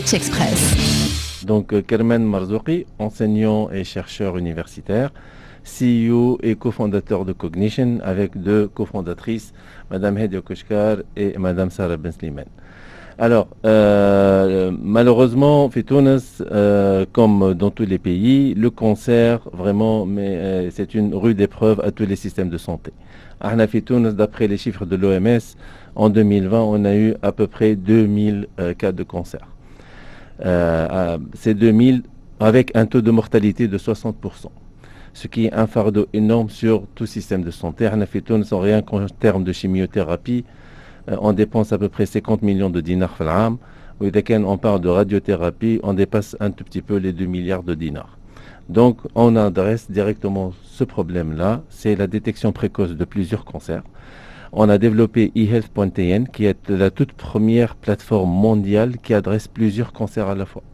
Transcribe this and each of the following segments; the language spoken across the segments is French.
Express. Donc euh, Kermen Marzouki, enseignant et chercheur universitaire, CEO et cofondateur de Cognition avec deux cofondatrices, Madame Hedio Koshkar et Madame Sarah Ben Sliman. Alors, euh, malheureusement, fait euh, comme dans tous les pays, le cancer, vraiment, mais euh, c'est une rude épreuve à tous les systèmes de santé. À d'après les chiffres de l'OMS, en 2020, on a eu à peu près 2000 cas de cancer. C'est 2000 avec un taux de mortalité de 60%, ce qui est un fardeau énorme sur tout système de santé. À sans rien qu'en termes de chimiothérapie, euh, on dépense à peu près 50 millions de dinars par an. On parle de radiothérapie, on dépasse un tout petit peu les 2 milliards de dinars. Donc, on adresse directement ce problème-là. C'est la détection précoce de plusieurs cancers. On a développé eHealth.tn, qui est la toute première plateforme mondiale qui adresse plusieurs cancers à la fois,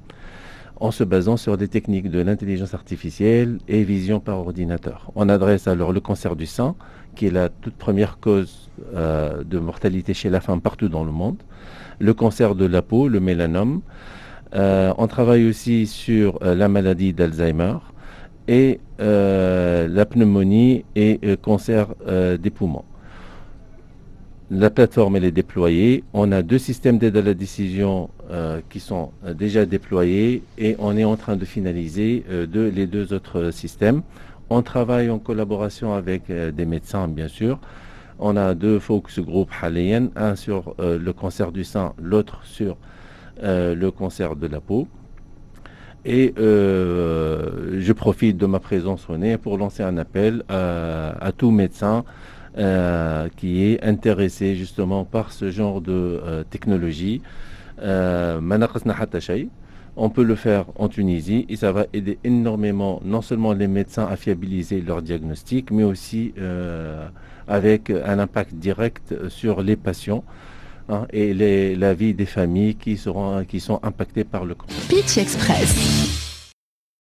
en se basant sur des techniques de l'intelligence artificielle et vision par ordinateur. On adresse alors le cancer du sein, qui est la toute première cause euh, de mortalité chez la femme partout dans le monde, le cancer de la peau, le mélanome. Euh, on travaille aussi sur euh, la maladie d'Alzheimer et la pneumonie et le cancer des poumons. La plateforme est déployée. On a deux systèmes d'aide à la décision qui sont déjà déployés et on est en train de finaliser les deux autres systèmes. On travaille en collaboration avec euh, des médecins, bien sûr. On a deux focus group haliens, un sur euh, le cancer du sein, l'autre sur euh, le cancer de la peau. Et je profite de ma présence au nez pour lancer un appel à, tout médecin qui est intéressé justement par ce genre de technologie. On peut le faire en Tunisie et ça va aider énormément non seulement les médecins à fiabiliser leur diagnostic, mais aussi euh, avec un impact direct sur les patients hein, et la vie des familles qui, seront, qui sont impactées par le cancer. Pitch Express.